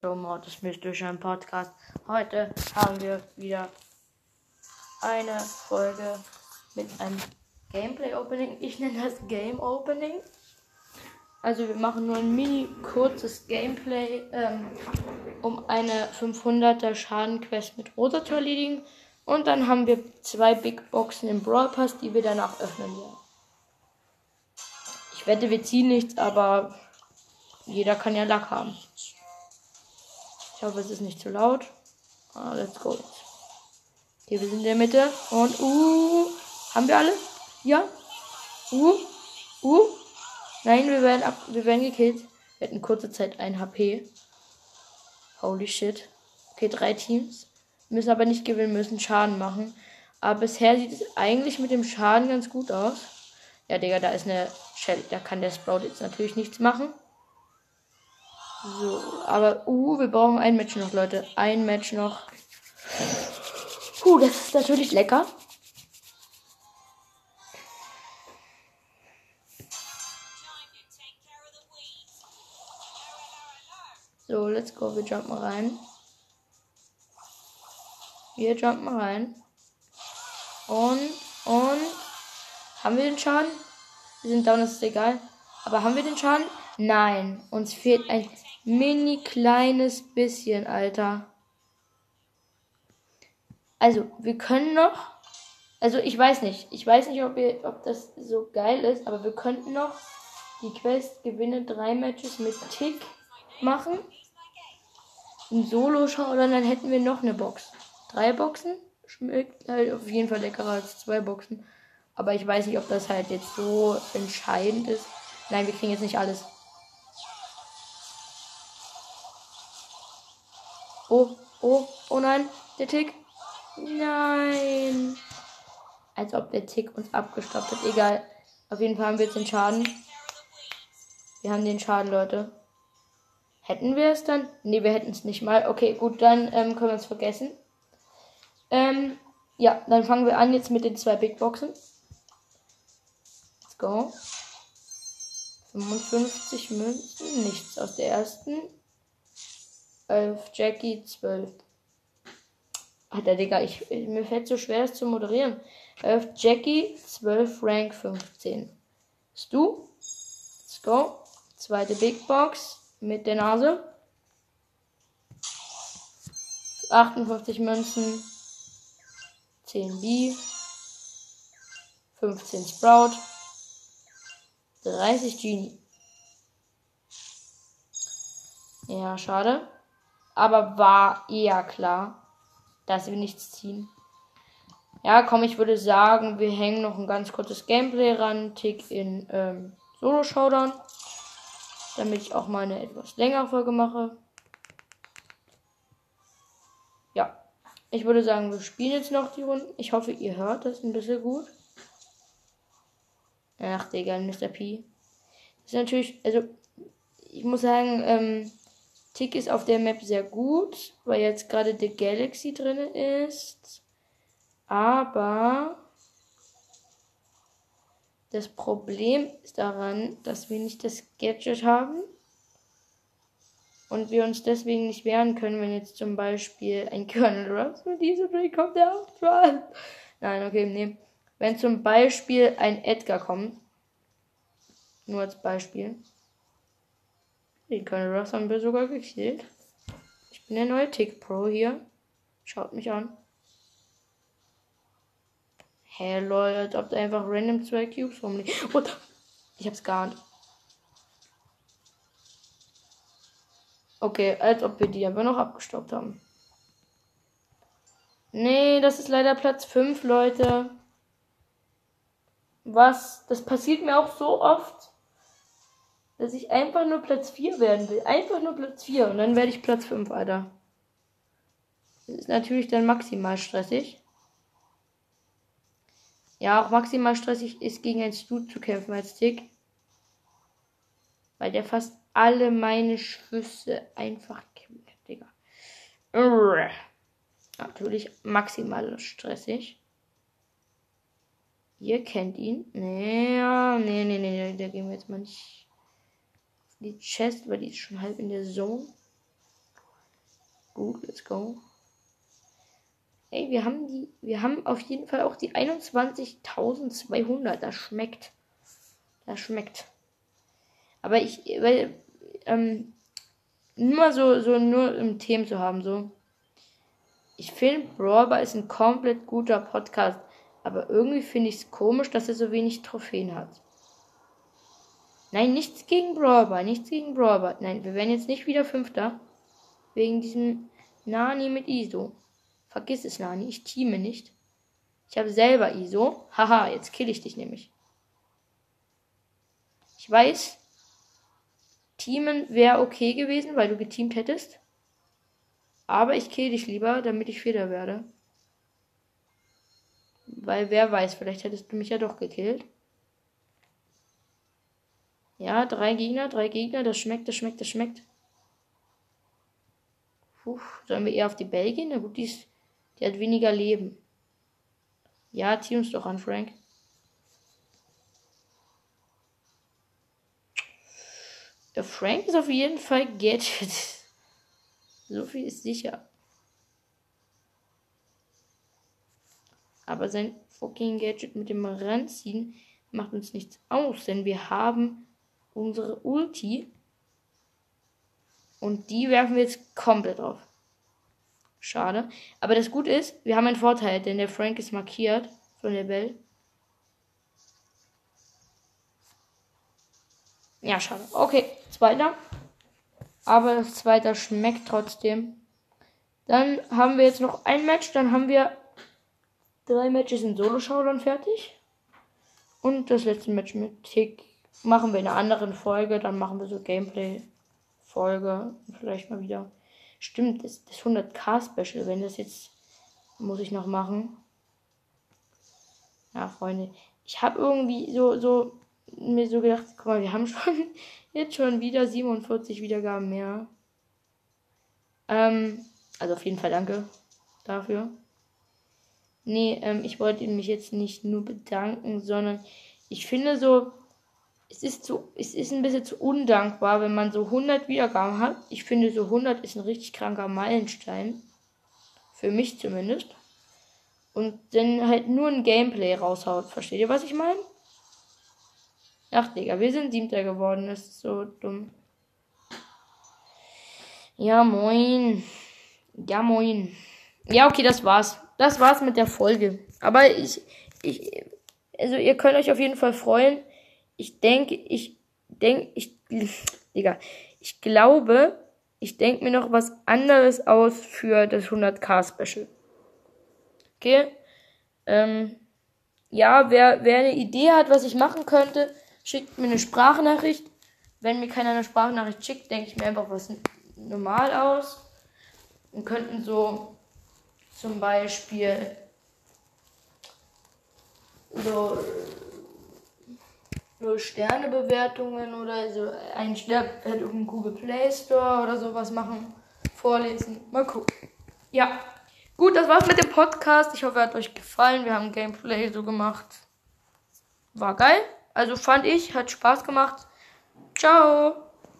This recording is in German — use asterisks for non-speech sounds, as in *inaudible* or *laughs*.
So, Mortis Mystischer im Podcast. Heute haben wir wieder eine Folge mit einem Gameplay Opening. Ich nenne das Game Opening. Also wir machen nur ein mini kurzes Gameplay, ähm, um eine 500er Schadenquest mit Rosa zu erledigen. Und dann haben wir zwei Big Boxen im Brawl Pass, die wir danach öffnen werden. Ich wette, wir ziehen nichts, aber jeder kann ja Lack haben. Ich hoffe, es ist nicht zu laut. Ah, let's go. Okay, wir sind in der Mitte. Und, uh, haben wir alle? Ja. Uh, uh. Nein, wir werden, ab, wir werden gekillt. Wir hatten kurze Zeit 1 HP. Holy shit. Okay, drei Teams. Müssen aber nicht gewinnen, müssen Schaden machen. Aber bisher sieht es eigentlich mit dem Schaden ganz gut aus. Ja, Digga, da ist eine Shell. Da kann der Sprout jetzt natürlich nichts machen. So, aber, uh, wir brauchen ein Match noch, Leute. Ein Match noch. Puh, das ist natürlich lecker. So, let's go. Wir jumpen rein. Wir jumpen rein. Und, und. Haben wir den Schaden? Wir sind down, das ist egal. Aber haben wir den Schaden? Nein. Uns fehlt ein mini kleines bisschen, Alter. Also, wir können noch. Also, ich weiß nicht. Ich weiß nicht, ob, wir, ob das so geil ist, aber wir könnten noch die Quest gewinne drei Matches mit Tick machen. Ein Solo-Schau oder dann hätten wir noch eine Box. Drei Boxen? Schmeckt halt auf jeden Fall leckerer als zwei Boxen. Aber ich weiß nicht, ob das halt jetzt so entscheidend ist. Nein, wir kriegen jetzt nicht alles. Oh, oh, oh nein, der Tick. Nein. Als ob der Tick uns abgestoppt hat. Egal. Auf jeden Fall haben wir jetzt den Schaden. Wir haben den Schaden, Leute. Hätten wir es dann? Ne, wir hätten es nicht mal. Okay, gut, dann ähm, können wir es vergessen. Ähm, ja, dann fangen wir an jetzt mit den zwei Big Boxen. Let's go. 55 Münzen, nichts aus der ersten. 11 Jackie, 12. Alter, Digga, ich, mir fällt so schwer, das zu moderieren. 11 Jackie, 12 Rank, 15. Stu. Let's go. Zweite Big Box mit der Nase. 58 Münzen. 10 B. 15 Sprout. 30 Genie. Ja, schade aber war eher klar, dass wir nichts ziehen. Ja, komm, ich würde sagen, wir hängen noch ein ganz kurzes Gameplay ran, Tick in ähm, Solo Showdown, damit ich auch mal eine etwas längere Folge mache. Ja, ich würde sagen, wir spielen jetzt noch die Runden. Ich hoffe, ihr hört das ein bisschen gut. Ach, Digga, Mr. P. Das ist natürlich, also, ich muss sagen, ähm, Tick ist auf der Map sehr gut, weil jetzt gerade The Galaxy drin ist. Aber das Problem ist daran, dass wir nicht das Gadget haben und wir uns deswegen nicht wehren können, wenn jetzt zum Beispiel ein *laughs* Colonel Ross mit diesem Dreh kommt, der auch dran. Nein, okay, nee. Wenn zum Beispiel ein Edgar kommt, nur als Beispiel, den Colonel Ross haben wir sogar gekillt. Ich bin der neue Tick Pro hier. Schaut mich an. Hä, hey, lol, als ob da einfach random zwei Cubes rumliegen. What? Ich hab's geahnt. Okay, als ob wir die aber noch abgestoppt haben. Nee, das ist leider Platz 5, Leute. Was? Das passiert mir auch so oft dass ich einfach nur Platz 4 werden will. Einfach nur Platz 4 und dann werde ich Platz 5, Alter. Das ist natürlich dann maximal stressig. Ja, auch maximal stressig ist gegen einen Stu zu kämpfen als Tick. Weil der fast alle meine Schüsse einfach killt, Digga. Natürlich maximal stressig. Ihr kennt ihn. Nee, nee, nee, nee, da gehen wir jetzt mal nicht die Chest, weil die ist schon halb in der Zone. gut, let's go. Ey, wir haben die, wir haben auf jeden Fall auch die 21.200. Das schmeckt. Das schmeckt. Aber ich, weil, ähm, nur so, so nur im Themen zu haben, so. Ich finde, Brawl ist ein komplett guter Podcast. Aber irgendwie finde ich es komisch, dass er so wenig Trophäen hat. Nein, nichts gegen Brawl nichts gegen Brawl Nein, wir werden jetzt nicht wieder Fünfter. Wegen diesem Nani mit ISO. Vergiss es, Nani, ich teame nicht. Ich habe selber ISO. Haha, jetzt kill ich dich nämlich. Ich weiß, Teamen wäre okay gewesen, weil du geteamt hättest. Aber ich kill dich lieber, damit ich Feder werde. Weil wer weiß, vielleicht hättest du mich ja doch gekillt. Ja, drei Gegner, drei Gegner, das schmeckt, das schmeckt, das schmeckt. Puh, sollen wir eher auf die Bell gehen? Na gut, die, ist, die hat weniger Leben. Ja, zieh uns doch an, Frank. Der Frank ist auf jeden Fall *laughs* Gadget. so viel ist sicher. Aber sein fucking Gadget mit dem Ranziehen macht uns nichts aus, denn wir haben unsere Ulti. Und die werfen wir jetzt komplett drauf. Schade. Aber das Gute ist, wir haben einen Vorteil, denn der Frank ist markiert von der Bell. Ja, schade. Okay, zweiter. Aber das zweite schmeckt trotzdem. Dann haben wir jetzt noch ein Match. Dann haben wir drei Matches in Solo-Showdown fertig. Und das letzte Match mit Tick machen wir in einer anderen Folge. Dann machen wir so Gameplay-Folge. Vielleicht mal wieder. Stimmt, das, das 100k-Special. Wenn das jetzt. Muss ich noch machen. Ja, Freunde. Ich habe irgendwie so, so mir so gedacht, guck mal, wir haben schon *laughs* jetzt schon wieder 47 Wiedergaben mehr. Ähm, also auf jeden Fall danke dafür. Nee, ähm, ich wollte mich jetzt nicht nur bedanken, sondern ich finde so, es ist so, es ist ein bisschen zu undankbar, wenn man so 100 Wiedergaben hat. Ich finde so 100 ist ein richtig kranker Meilenstein. Für mich zumindest. Und dann halt nur ein Gameplay raushaut. Versteht ihr, was ich meine? Ach, Digga, wir sind Siebter geworden. Das ist so dumm. Ja, moin. Ja, moin. Ja, okay, das war's. Das war's mit der Folge. Aber ich, ich, also ihr könnt euch auf jeden Fall freuen ich denke, ich denke, ich, *laughs* Digga, ich glaube, ich denke mir noch was anderes aus für das 100k Special. Okay? Ähm, ja, wer, wer eine Idee hat, was ich machen könnte, schickt mir eine Sprachnachricht. Wenn mir keiner eine Sprachnachricht schickt, denke ich mir einfach was normal aus. Und könnten so zum Beispiel so nur Sternebewertungen oder so ein Stern halt im Google Play Store oder sowas machen, vorlesen. Mal gucken. Ja. Gut, das war's mit dem Podcast. Ich hoffe, er hat euch gefallen. Wir haben Gameplay so gemacht. War geil. Also fand ich, hat Spaß gemacht. Ciao.